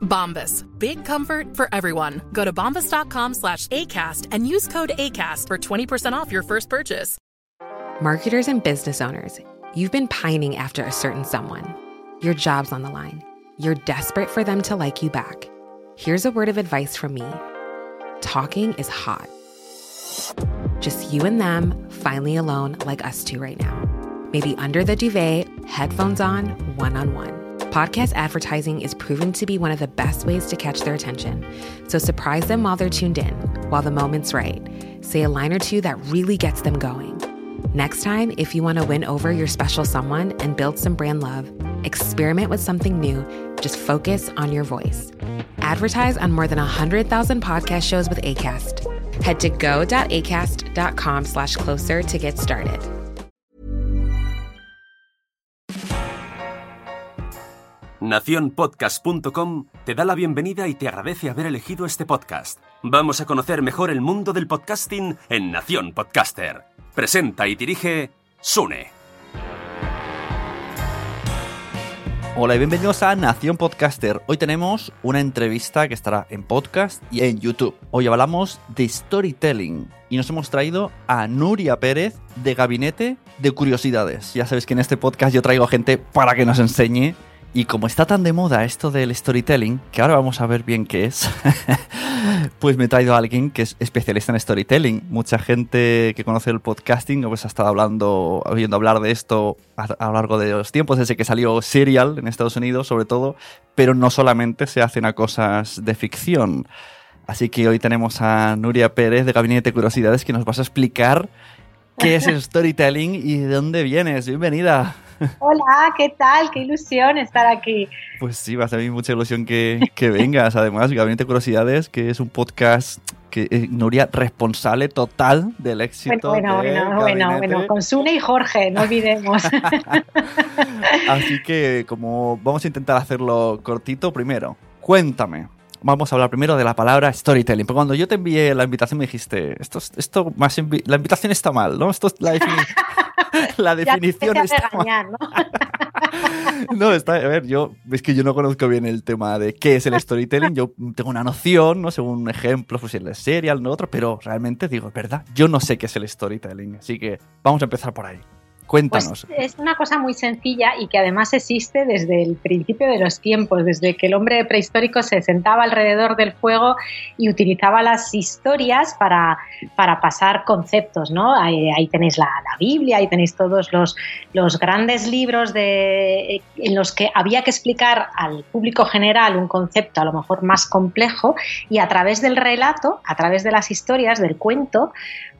Bombas. Big comfort for everyone. Go to bombas.com slash ACAST and use code ACAST for 20% off your first purchase. Marketers and business owners, you've been pining after a certain someone. Your job's on the line. You're desperate for them to like you back. Here's a word of advice from me talking is hot. Just you and them, finally alone, like us two right now. Maybe under the duvet, headphones on, one on one. Podcast advertising is proven to be one of the best ways to catch their attention. So surprise them while they're tuned in, while the moment's right. Say a line or two that really gets them going. Next time, if you want to win over your special someone and build some brand love, experiment with something new. Just focus on your voice. Advertise on more than 100,000 podcast shows with ACAST. Head to go.acast.com slash closer to get started. Naciónpodcast.com te da la bienvenida y te agradece haber elegido este podcast. Vamos a conocer mejor el mundo del podcasting en Nación Podcaster. Presenta y dirige Sune. Hola y bienvenidos a Nación Podcaster. Hoy tenemos una entrevista que estará en podcast y en YouTube. Hoy hablamos de storytelling y nos hemos traído a Nuria Pérez de Gabinete de Curiosidades. Ya sabéis que en este podcast yo traigo gente para que nos enseñe y como está tan de moda esto del storytelling, que ahora vamos a ver bien qué es, pues me he traído a alguien que es especialista en storytelling. Mucha gente que conoce el podcasting pues ha estado hablando, oyendo hablar de esto a, a lo largo de los tiempos, desde que salió Serial en Estados Unidos sobre todo, pero no solamente se hacen a cosas de ficción. Así que hoy tenemos a Nuria Pérez de Gabinete de Curiosidades que nos vas a explicar qué es el storytelling y de dónde vienes. Bienvenida. Hola, ¿qué tal? Qué ilusión estar aquí. Pues sí, va a ser mucha ilusión que, que vengas. Además, Gabinete de Curiosidades, que es un podcast que eh, Nuria, responsable total del éxito. Bueno, bueno, bueno, Gabinete. bueno, con Sune y Jorge, no olvidemos. Así que, como vamos a intentar hacerlo cortito, primero, cuéntame. Vamos a hablar primero de la palabra storytelling. Porque cuando yo te envié la invitación me dijiste, esto, es- esto más invi- la invitación está mal, ¿no? Esto es la, defini- la Ya definición empecé a está mal. regañar, ¿no? No, está, a ver, yo, es que yo no conozco bien el tema de qué es el storytelling. Yo tengo una noción, ¿no? Según ejemplos, pues el serial, no otro, pero realmente digo, es verdad, yo no sé qué es el storytelling. Así que vamos a empezar por ahí. Cuéntanos. Pues es una cosa muy sencilla y que además existe desde el principio de los tiempos, desde que el hombre prehistórico se sentaba alrededor del fuego y utilizaba las historias para, para pasar conceptos, ¿no? Ahí, ahí tenéis la, la Biblia, ahí tenéis todos los, los grandes libros de, en los que había que explicar al público general un concepto a lo mejor más complejo y a través del relato, a través de las historias, del cuento,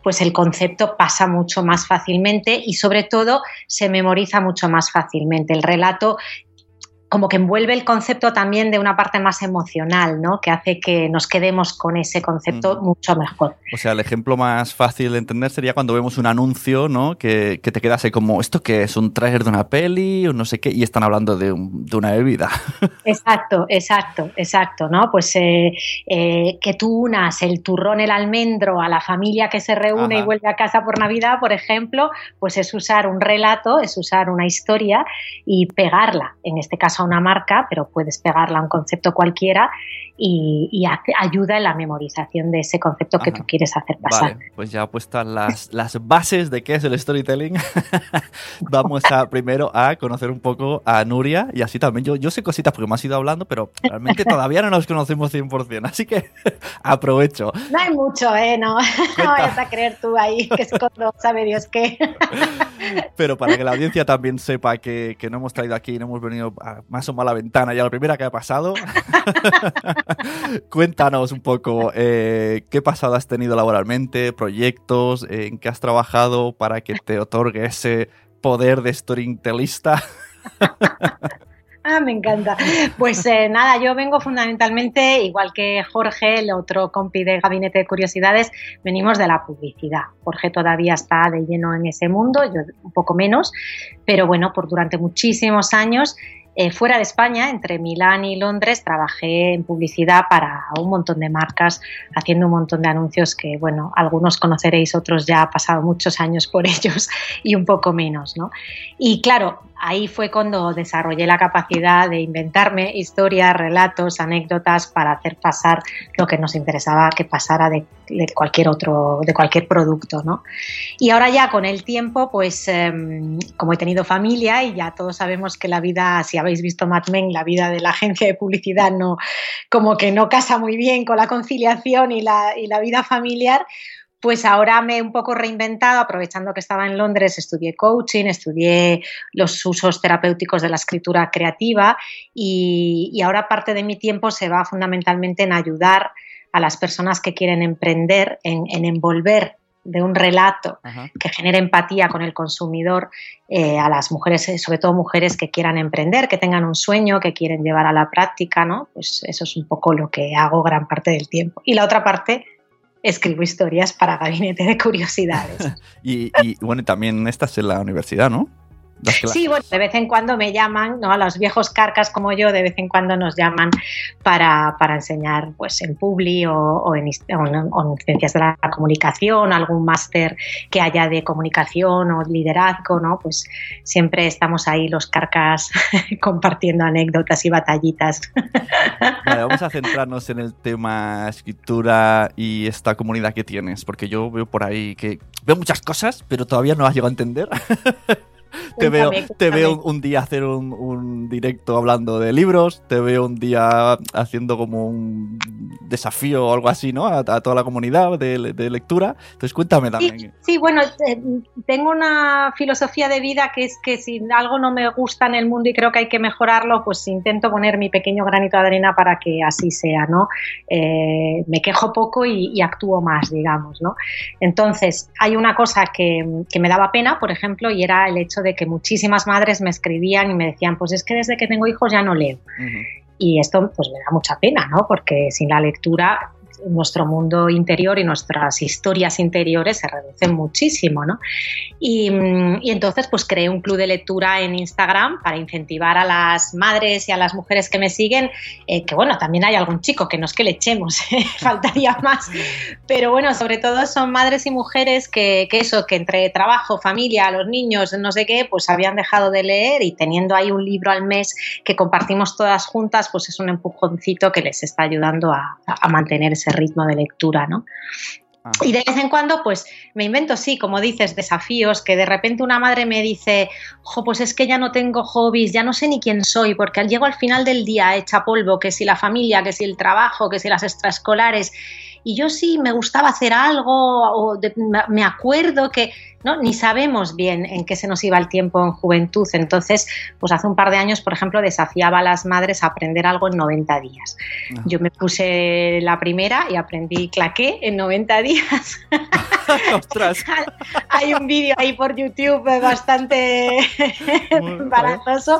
pues el concepto pasa mucho más fácilmente y sobre todo se memoriza mucho más fácilmente. El relato como que envuelve el concepto también de una parte más emocional, ¿no? Que hace que nos quedemos con ese concepto mucho mejor. O sea, el ejemplo más fácil de entender sería cuando vemos un anuncio, ¿no? Que, que te quedas ahí como, ¿esto qué es? ¿Un trailer de una peli o no sé qué? Y están hablando de, un- de una bebida. Exacto, exacto, exacto, ¿no? Pues eh, eh, que tú unas el turrón, el almendro a la familia que se reúne Ajá. y vuelve a casa por Navidad, por ejemplo, pues es usar un relato, es usar una historia y pegarla, en este caso a una marca, pero puedes pegarla a un concepto cualquiera y, ayuda en la memorización de ese concepto que tú quieres hacer pasar. Vale, pues ya puestas las, las bases de qué es el storytelling, vamos a primero a conocer un poco a Nuria y así también. Yo, yo sé cositas porque me has ido hablando, pero realmente todavía no nos conocemos 100%, así que aprovecho. No hay mucho, ¿eh? No, no vayas a creer tú ahí que es cuando sabe Dios qué. pero para que la audiencia también sepa que, que no hemos traído aquí, no hemos venido a más o menos a la ventana ya la primera que ha pasado. Cuéntanos un poco eh, qué pasado has tenido laboralmente, proyectos, en qué has trabajado para que te otorgue ese poder de storytellista. Ah, me encanta. Pues eh, nada, yo vengo fundamentalmente, igual que Jorge, el otro compi de Gabinete de Curiosidades, venimos de la publicidad. Jorge todavía está de lleno en ese mundo, yo un poco menos, pero bueno, por durante muchísimos años eh, fuera de España, entre Milán y Londres, trabajé en publicidad para un montón de marcas, haciendo un montón de anuncios que, bueno, algunos conoceréis, otros ya ha pasado muchos años por ellos y un poco menos, ¿no? Y claro, ahí fue cuando desarrollé la capacidad de inventarme historias, relatos, anécdotas para hacer pasar lo que nos interesaba que pasara de, cualquier otro, de cualquier producto, ¿no? Y ahora ya con el tiempo, pues em, como he tenido familia y ya todos sabemos que la vida, si habéis visto Mad Men, la vida de la agencia de publicidad no, como que no casa muy bien con la conciliación y la, y la vida familiar, pues ahora me he un poco reinventado, aprovechando que estaba en Londres, estudié coaching, estudié los usos terapéuticos de la escritura creativa y, ahora parte de mi tiempo se va fundamentalmente en ayudar a las personas que quieren emprender, en, envolver de un relato que genere empatía con el consumidor eh, a las mujeres, eh, sobre todo mujeres que quieran emprender, que tengan un sueño, que quieren llevar a la práctica, ¿no? Pues eso es un poco lo que hago gran parte del tiempo. Y la otra parte escribo historias para Gabinete de Curiosidades. y, y, bueno, también estás en la universidad, ¿no? Sí, bueno, de vez en cuando me llaman, ¿no? A los viejos carcas como yo, de vez en cuando nos llaman para, enseñar pues en Publi o, en, ciencias de la comunicación, algún máster que haya de comunicación o liderazgo, ¿no? Pues siempre estamos ahí los carcas compartiendo anécdotas y batallitas. Vale, vamos a centrarnos en el tema escritura y esta comunidad que tienes, porque yo veo por ahí que veo muchas cosas, pero todavía no las llego a entender. te veo, te veo un día hacer un, directo hablando de libros, te veo un día haciendo como un desafío o algo así, ¿no? A, toda la comunidad de, lectura. Entonces cuéntame también. Sí, bueno, eh, tengo una filosofía de vida que es que si algo no me gusta en el mundo y creo que hay que mejorarlo, pues intento poner mi pequeño granito de arena para que así sea, ¿no? Eh, me quejo poco y, actúo más, digamos, ¿no? Entonces, hay una cosa que, que me daba pena, por ejemplo, y era el hecho de que muchísimas madres me escribían y me decían, pues es que desde que tengo hijos ya no leo. Y esto pues me da mucha pena, ¿no? Porque sin la lectura nuestro mundo interior y nuestras historias interiores se reducen muchísimo, ¿no? Y, entonces pues creé un club de lectura en Instagram para incentivar a las madres y a las mujeres que me siguen, eh, que bueno, también hay algún chico, que no es que le echemos, ¿eh? faltaría más, pero bueno, sobre todo son madres y mujeres que, eso, que entre trabajo, familia, los niños, no sé qué, pues habían dejado de leer y teniendo ahí un libro al mes que compartimos todas juntas, pues es un empujoncito que les está ayudando a, a mantener ese ritmo de lectura, ¿no? Y de vez en cuando, pues me invento, sí, como dices, desafíos, que de repente una madre me dice, jo, pues es que ya no tengo hobbies, ya no sé ni quién soy, porque llego al final del día hecha polvo, que si la familia, que si el trabajo, que si las extraescolares, y yo sí me gustaba hacer algo, o me acuerdo que ¿no? Ni sabemos bien en qué se nos iba el tiempo en juventud. Entonces, pues hace un par de años, por ejemplo, desafiaba a las madres a aprender algo en 90 días. Ah. Yo me puse la primera y aprendí claqué en 90 días. ¡Ostras! Hay un vídeo ahí por YouTube bastante embarazoso,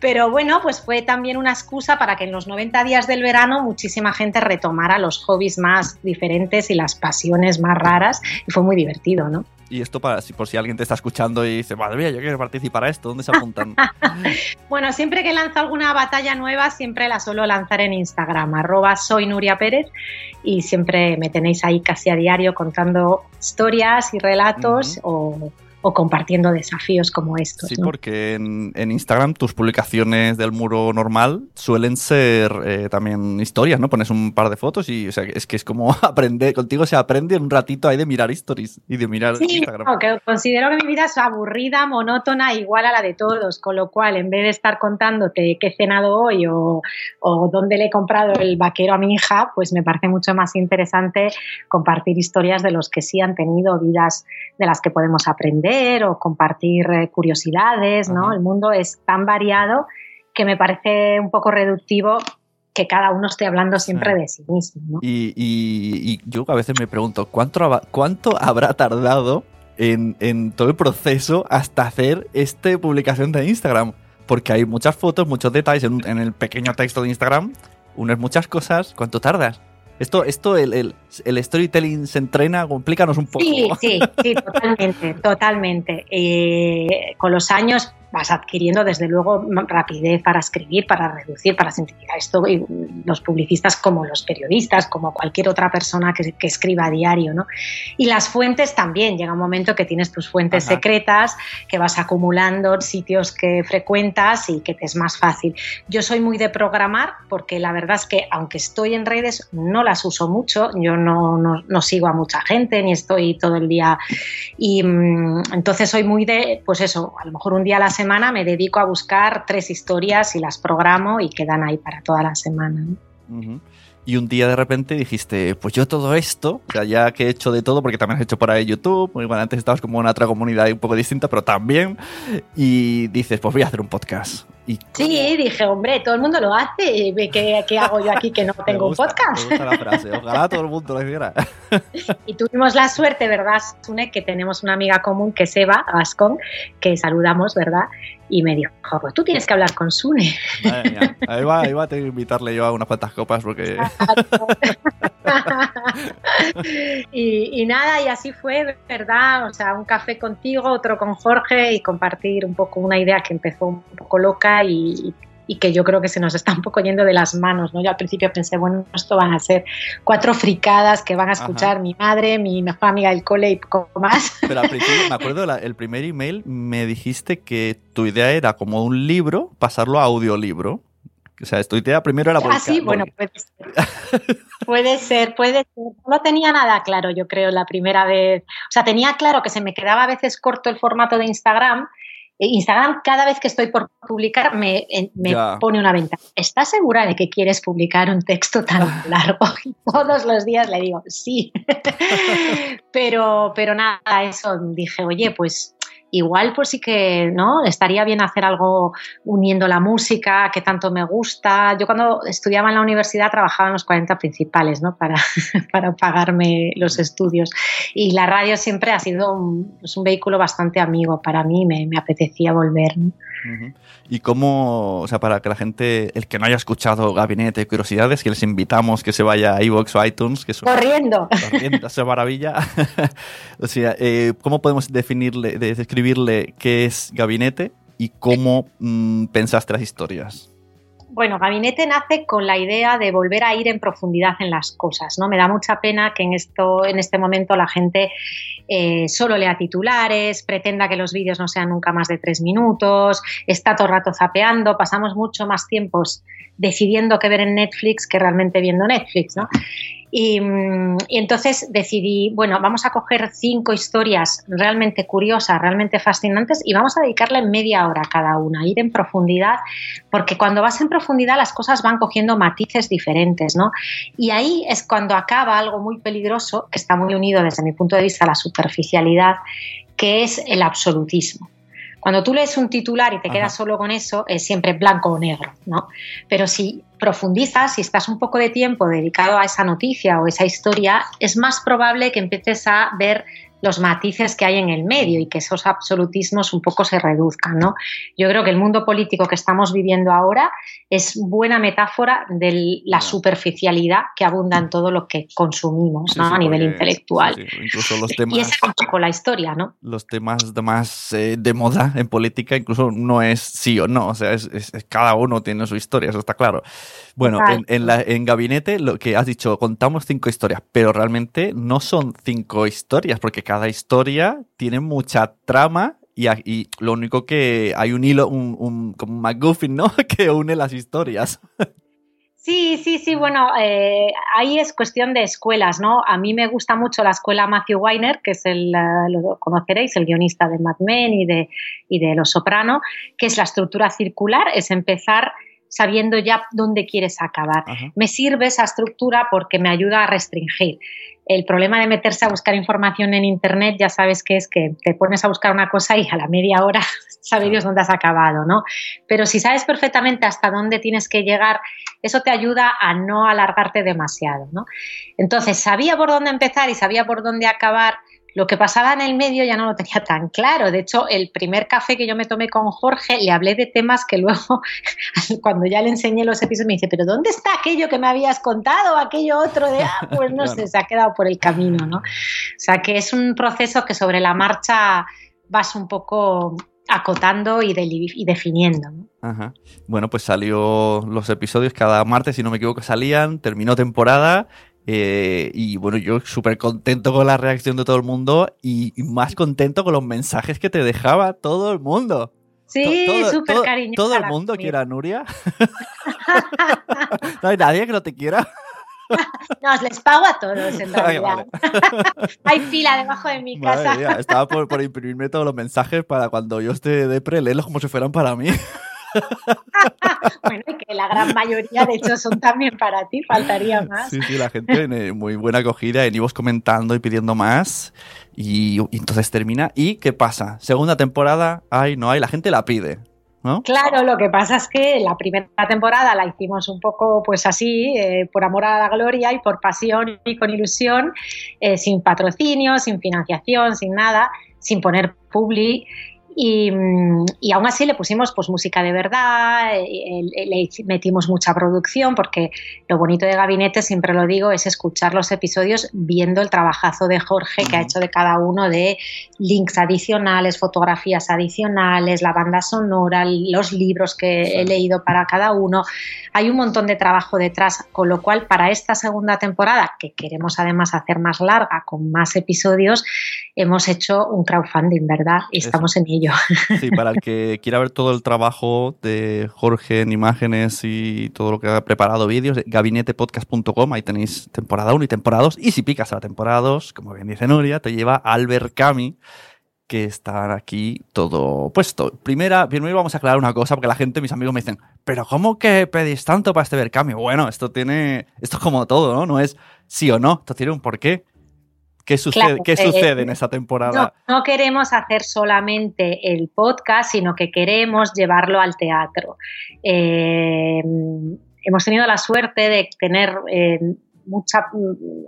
pero bueno, pues fue también una excusa para que en los 90 días del verano muchísima gente retomara los hobbies más diferentes y las pasiones más raras y fue muy divertido, ¿no? Y esto para si por si alguien te está escuchando y dice, madre mía, yo quiero participar a esto, ¿dónde se apuntan? bueno, siempre que lanzo alguna batalla nueva, siempre la suelo lanzar en Instagram, arroba soy Nuria Pérez, y siempre me tenéis ahí casi a diario contando historias y relatos o o compartiendo desafíos como estos. Sí, porque en, Instagram tus publicaciones del muro normal suelen ser eh, también historias, ¿no? Pones un par de fotos y o sea, es que es como aprender, contigo se aprende un ratito ahí de mirar stories y de mirar sí, Instagram. que considero que mi vida es aburrida, monótona, igual a la de todos, con lo cual en vez de estar contándote qué he cenado hoy o, o dónde le he comprado el vaquero a mi hija, pues me parece mucho más interesante compartir historias de los que sí han tenido vidas de las que podemos aprender o compartir eh, curiosidades, ¿no? El mundo es tan variado que me parece un poco reductivo que cada uno esté hablando siempre de sí mismo. ¿no? Y, yo a veces me pregunto, ¿cuánto, cuánto habrá tardado en, todo el proceso hasta hacer esta publicación de Instagram? Porque hay muchas fotos, muchos detalles en, en el pequeño texto de Instagram, unas muchas cosas. ¿Cuánto tardas? Esto, esto el, el, storytelling se entrena, explícanos un poco. Sí, sí, sí, totalmente, totalmente. Eh, con los años vas adquiriendo desde luego rapidez para escribir, para reducir, para simplificar esto, y los publicistas como los periodistas, como cualquier otra persona que, escriba a diario, ¿no? Y las fuentes también, llega un momento que tienes tus fuentes secretas, que vas acumulando sitios que frecuentas y que te es más fácil. Yo soy muy de programar porque la verdad es que aunque estoy en redes, no las uso mucho, yo no, no, sigo a mucha gente, ni estoy todo el día, y mm, entonces soy muy de, pues eso, a lo mejor un día a la semana semana me dedico a buscar tres historias y las programo y quedan ahí para toda la semana. Y un día de repente dijiste, pues yo todo esto, ya que he hecho de todo, porque también has hecho por ahí YouTube, bueno, antes estabas como en otra comunidad un poco distinta, pero también, y dices, pues voy a hacer un podcast. Sí, dije, hombre, todo el mundo lo hace. ¿Qué, qué hago yo aquí que no tengo un podcast? Me gusta la frase. Ojalá todo el mundo lo hiciera. Y tuvimos la suerte, ¿verdad, Sune? Que tenemos una amiga común que es Eva Ascon, que saludamos, ¿verdad? Y me dijo, pues tú tienes que hablar con Sune. Ahí va, ahí va, tengo que invitarle yo a unas cuantas copas porque... y, y, nada, y así fue, ¿verdad? O sea, un café contigo, otro con Jorge y compartir un poco una idea que empezó un poco loca y, que yo creo que se nos está un poco yendo de las manos, ¿no? Yo al principio pensé, bueno, esto van a ser cuatro fricadas que van a escuchar mi madre, mi mejor amiga del cole y poco más. Pero al principio, me acuerdo, el primer email me dijiste que tu idea era como un libro, pasarlo a audiolibro. O sea, tu idea primero era... Ah, sí, bueno, puede ser. puede ser, puede ser. No tenía nada claro, yo creo, la primera vez. O sea, tenía claro que se me quedaba a veces corto el formato de Instagram. E Instagram, cada vez que estoy por publicar, me, me pone una venta. ¿Estás segura de que quieres publicar un texto tan largo? Y todos los días le digo, sí. pero, pero nada, eso dije, oye, pues igual pues sí que no estaría bien hacer algo uniendo la música que tanto me gusta. Yo cuando estudiaba en la universidad trabajaba en los 40 principales ¿no? para, para pagarme los estudios y la radio siempre ha sido un, pues, un vehículo bastante amigo para mí, me, me apetecía volver. Y cómo, o sea, para que la gente, el que no haya escuchado Gabinete de Curiosidades, que les invitamos que se vaya a iVoox o iTunes, que es corriendo, corriendo, esa maravilla. o sea, eh, ¿cómo podemos definirle, describirle qué es Gabinete y cómo mm, pensaste las historias? Bueno, Gabinete nace con la idea de volver a ir en profundidad en las cosas, ¿no? Me da mucha pena que en esto, en este momento, la gente eh, solo lea titulares, pretenda que los vídeos no sean nunca más de tres minutos, está todo el rato zapeando, pasamos mucho más tiempos decidiendo qué ver en Netflix que realmente viendo Netflix, ¿no? Mm, y, entonces decidí, bueno, vamos a coger cinco historias realmente curiosas, realmente fascinantes y vamos a dedicarle media hora cada una, ir en profundidad, porque cuando vas en profundidad las cosas van cogiendo matices diferentes, ¿no? Y ahí es cuando acaba algo muy peligroso, que está muy unido desde mi punto de vista a la superficialidad, que es el absolutismo. Cuando tú lees un titular y te quedas solo con eso, es siempre blanco o negro, ¿no? Pero si profundizas, si estás un poco de tiempo dedicado a esa noticia o esa historia, es más probable que empieces a ver los matices que hay en el medio y que esos absolutismos un poco se reduzcan. ¿no? Yo creo que el mundo político que estamos viviendo ahora es buena metáfora de la superficialidad que abunda en todo lo que consumimos a nivel intelectual. incluso los temas, y esa es un poco la historia, ¿no? Los temas de más eh, de moda en política incluso no es sí o no, o sea, es, cada uno tiene su historia, eso está claro. Bueno, en, la, en Gabinete lo que has dicho, contamos cinco historias, pero realmente no son cinco historias, porque cada historia tiene mucha trama y, y lo único que hay un hilo, un, un, como un McGuffin, ¿no? que une las historias. Sí, sí, sí, bueno, eh, ahí es cuestión de escuelas, ¿no? A mí me gusta mucho la escuela Matthew Weiner, que es el, lo conoceréis, el guionista de Mad Men y de, y de Los Soprano, que es la estructura circular, es empezar sabiendo ya dónde quieres acabar. Me sirve esa estructura porque me ayuda a restringir. El problema de meterse a buscar información en Internet, ya sabes que es que te pones a buscar una cosa y a la media hora sabe Dios dónde has acabado, ¿no? Pero si sabes perfectamente hasta dónde tienes que llegar, eso te ayuda a no alargarte demasiado, ¿no? Entonces, sabía por dónde empezar y sabía por dónde acabar lo que pasaba en el medio ya no lo tenía tan claro. De hecho, el primer café que yo me tomé con Jorge, le hablé de temas que luego, cuando ya le enseñé los episodios, me dice, pero ¿dónde está aquello que me habías contado? Aquello otro de, ah, pues no sé, se ha quedado por el camino, ¿no? O sea, que es un proceso que sobre la marcha vas un poco acotando y, y definiendo. ¿no? Ajá. Bueno, pues salió los episodios cada martes, si no me equivoco, salían, terminó temporada eh, y bueno, yo súper contento con la reacción de todo el mundo y, más contento con los mensajes que te dejaba todo el mundo. Sí, súper cariñoso. ¿Todo el mundo quiere a Nuria? ¿No hay nadie que no te quiera? No, les pago a todos en realidad. Hay fila debajo de mi casa. estaba por, por, imprimirme todos los mensajes para cuando yo esté de pre, leerlos como si fueran para mí. bueno, y que la gran mayoría, de hecho, son también para ti, faltaría más. Sí, sí, la gente tiene muy buena acogida, en ibos comentando y pidiendo más. Y, entonces termina. ¿Y qué pasa? Segunda temporada, hay, no hay, la gente la pide. ¿No? Claro, lo que pasa es que la primera temporada la hicimos un poco pues así, eh, por amor a la gloria y por pasión y con ilusión, eh, sin patrocinio, sin financiación, sin nada, sin poner publi y, y, aún así le pusimos pues música de verdad, eh, le metimos mucha producción, porque lo bonito de Gabinete, siempre lo digo, es escuchar los episodios viendo el trabajazo de Jorge que ha hecho de cada uno de links adicionales, fotografías adicionales, la banda sonora, los libros que he leído para cada uno. Hay un montón de trabajo detrás, con lo cual para esta segunda temporada, que queremos además hacer más larga, con más episodios, hemos hecho un crowdfunding, ¿verdad? Y estamos en ello. Sí, para el que quiera ver todo el trabajo de Jorge en imágenes y todo lo que ha preparado vídeos, gabinetepodcast.com, ahí tenéis temporada 1 y temporada 2. Y si picas a la temporada 2, como bien dice Nuria, te lleva Albert Cami, que está aquí todo puesto. Primera, primero vamos a aclarar una cosa, porque la gente, mis amigos me dicen, pero ¿cómo que pedís tanto para este Berkami? Bueno, esto tiene, esto es como todo, ¿no? No es sí o no, esto tiene un porqué. ¿Qué sucede, ¿qué sucede en esa temporada? No, queremos hacer solamente el podcast, sino que queremos llevarlo al teatro. Eh, hemos tenido la suerte de tener eh, mucha,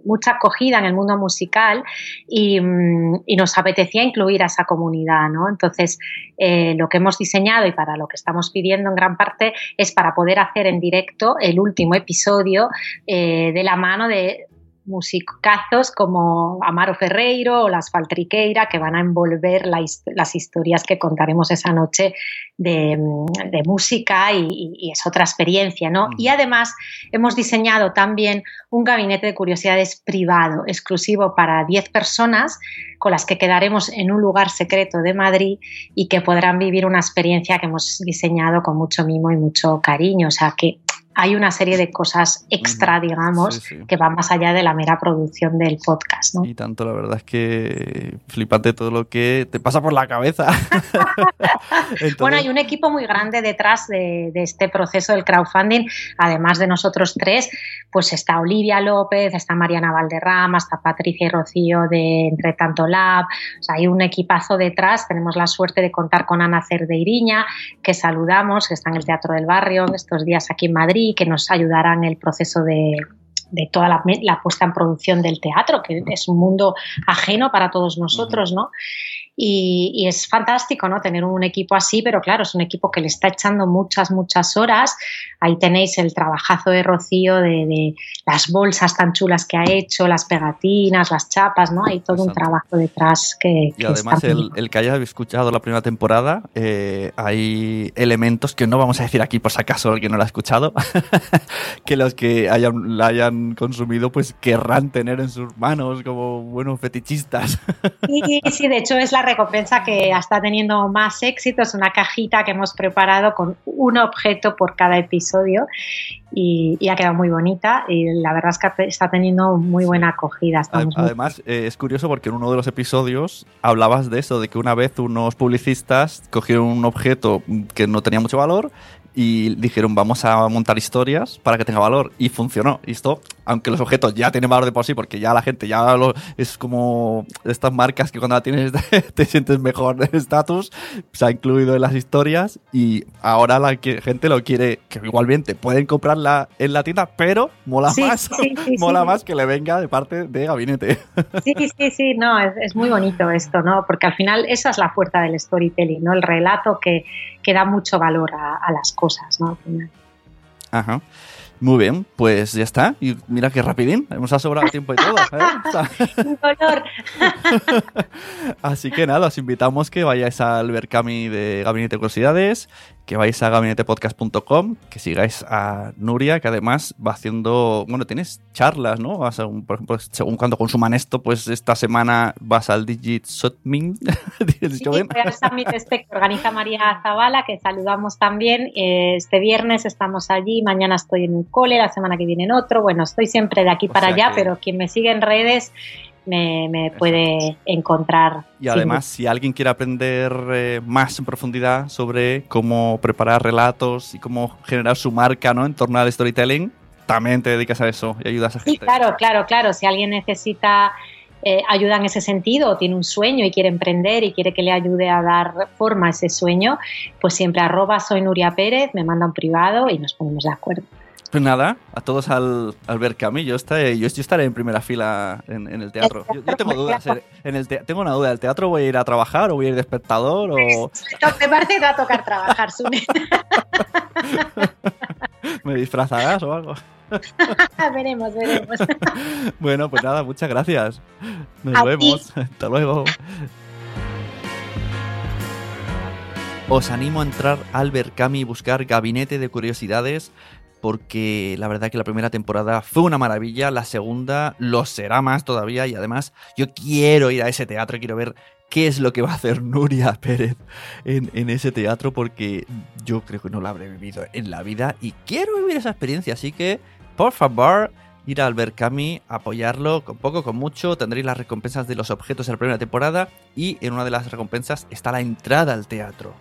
mucha acogida en el mundo musical y, nos apetecía incluir a esa comunidad. ¿no? Entonces, eh, lo que hemos diseñado y para lo que estamos pidiendo en gran parte es para poder hacer en directo el último episodio de la mano de musicazos como Amaro Ferreiro o Las Faltriqueira que van a envolver las historias que contaremos esa noche de, música y, es otra experiencia, ¿no? Y además hemos diseñado también un gabinete de curiosidades privado, exclusivo para 10 personas con las que quedaremos en un lugar secreto de Madrid y que podrán vivir una experiencia que hemos diseñado con mucho mimo y mucho cariño. O sea que hay una serie de cosas extra, digamos, que van más allá de la mera producción del podcast. ¿no? Y tanto, la verdad es que flipante todo lo que te pasa por la cabeza. Bueno, hay un equipo muy grande detrás de, este proceso del crowdfunding, además de nosotros tres, pues está Olivia López, está Mariana Valderrama, está Patricia y Rocío de Entre Tanto Lab, o sea, hay un equipazo detrás, tenemos la suerte de contar con Ana Cerdeiriña, que saludamos, que está en el Teatro del Barrio estos días aquí en Madrid que nos ayudarán en el proceso de, toda la, puesta en producción del teatro, que es un mundo ajeno para todos nosotros, ¿no? Y, es fantástico, ¿no? Tener un equipo así, pero claro, es un equipo que le está echando muchas, muchas horas. Ahí tenéis el trabajazo de Rocío de, las bolsas tan chulas que ha hecho, las pegatinas, las chapas, ¿no? Hay todo un trabajo detrás que... y además el, el, que haya escuchado la primera temporada, eh, hay elementos que no vamos a decir aquí por si acaso el que no lo ha escuchado, que los que hayan, la hayan consumido pues querrán tener en sus manos como buenos fetichistas. Sí, sí, de hecho es la recompensa que está teniendo más éxito. Es una cajita que hemos preparado con un objeto por cada episodio y, ha quedado muy bonita y la verdad es que está teniendo muy buena acogida. Además, eh, es curioso porque en uno de los episodios hablabas de eso, de que una vez unos publicistas cogieron un objeto que no tenía mucho valor y dijeron vamos a montar historias para que tenga valor y funcionó. Y esto, aunque los objetos ya tienen valor de por sí, porque ya la gente ya lo, es como estas marcas que cuando la tienes te sientes mejor de estatus, se ha incluido en las historias y ahora la gente lo quiere, que igualmente pueden comprarla en la tienda, pero mola más, mola más que le venga de parte de gabinete. Sí, sí, sí, no, es, es muy bonito esto, ¿no? Porque al final esa es la fuerza del storytelling, ¿no? El relato que que da mucho valor a, las cosas, ¿no? Ajá. Muy bien, pues ya está. Y mira qué rapidín, hemos sobrado tiempo y todo. ¿eh? color. Así que nada, os invitamos que vayáis al Berkami de Gabinete de Curiosidades, que vais a gabinetepodcast.com, que sigáis a Nuria, que además va haciendo, bueno, tienes charlas, ¿no? Vas a por ejemplo, según cuando consuman esto, pues esta semana vas al Digit Sotming. sí, voy al Summit este que organiza María Zavala, que saludamos también. Este viernes estamos allí, mañana estoy en un cole, la semana que viene en otro. Bueno, estoy siempre de aquí para allá, pero quien me sigue en redes me, puede encontrar. Y además, si alguien quiere aprender eh, más en profundidad sobre cómo preparar relatos y cómo generar su marca ¿no? en torno al storytelling, también te dedicas a eso y ayudas a gente. Sí, claro, claro, claro. Si alguien necesita eh, ayuda en ese sentido o tiene un sueño y quiere emprender y quiere que le ayude a dar forma a ese sueño, pues siempre arroba soy Nuria Pérez, me manda un privado y nos ponemos de acuerdo. Pues nada, a todos al, al ver Cami, yo estaré, yo, estaré en primera fila en, el teatro. Yo, tengo dudas. En el tengo una duda, ¿el teatro voy a ir a trabajar o voy a ir de espectador? O... Me parece que va a tocar trabajar, Sune. ¿Me disfrazarás o algo? veremos, veremos. bueno, pues nada, muchas gracias. Nos vemos. Hasta luego. Os animo a entrar al Berkami y buscar Gabinete de Curiosidades porque la verdad que la primera temporada fue una maravilla, la segunda lo será más todavía y además yo quiero ir a ese teatro, quiero ver qué es lo que va a hacer Nuria Pérez en, ese teatro porque yo creo que no lo habré vivido en la vida y quiero vivir esa experiencia, así que por favor ir al Berkami, apoyarlo con poco, con mucho, tendréis las recompensas de los objetos de la primera temporada y en una de las recompensas está la entrada al teatro.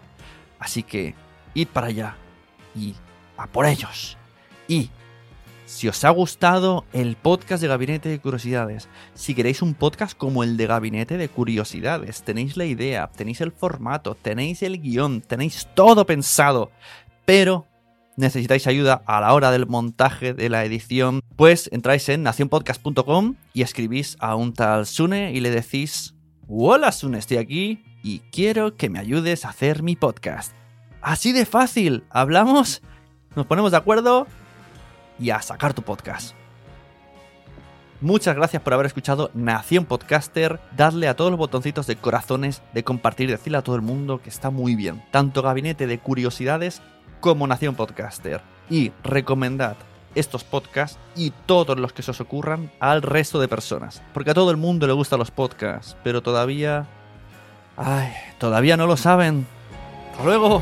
Así que id para allá y a por ellos. Y si os ha gustado el podcast de Gabinete de Curiosidades, si queréis un podcast como el de Gabinete de Curiosidades, tenéis la idea, tenéis el formato, tenéis el guion, tenéis todo pensado, pero necesitáis ayuda a la hora del montaje de la edición, pues entráis en nacionpodcast.com y escribís a un tal Sune y le decís, hola Sune, estoy aquí y quiero que me ayudes a hacer mi podcast. Así de fácil, hablamos, nos ponemos de acuerdo y a sacar tu podcast. Muchas gracias por haber escuchado Nación Podcaster. Dadle a todos los botoncitos de corazones, de compartir, decirle a todo el mundo que está muy bien. Tanto Gabinete de Curiosidades como Nación Podcaster. Y recomendad estos podcasts y todos los que se os ocurran al resto de personas. Porque a todo el mundo le gustan los podcasts, pero todavía... Ay, todavía no lo saben. Hasta luego.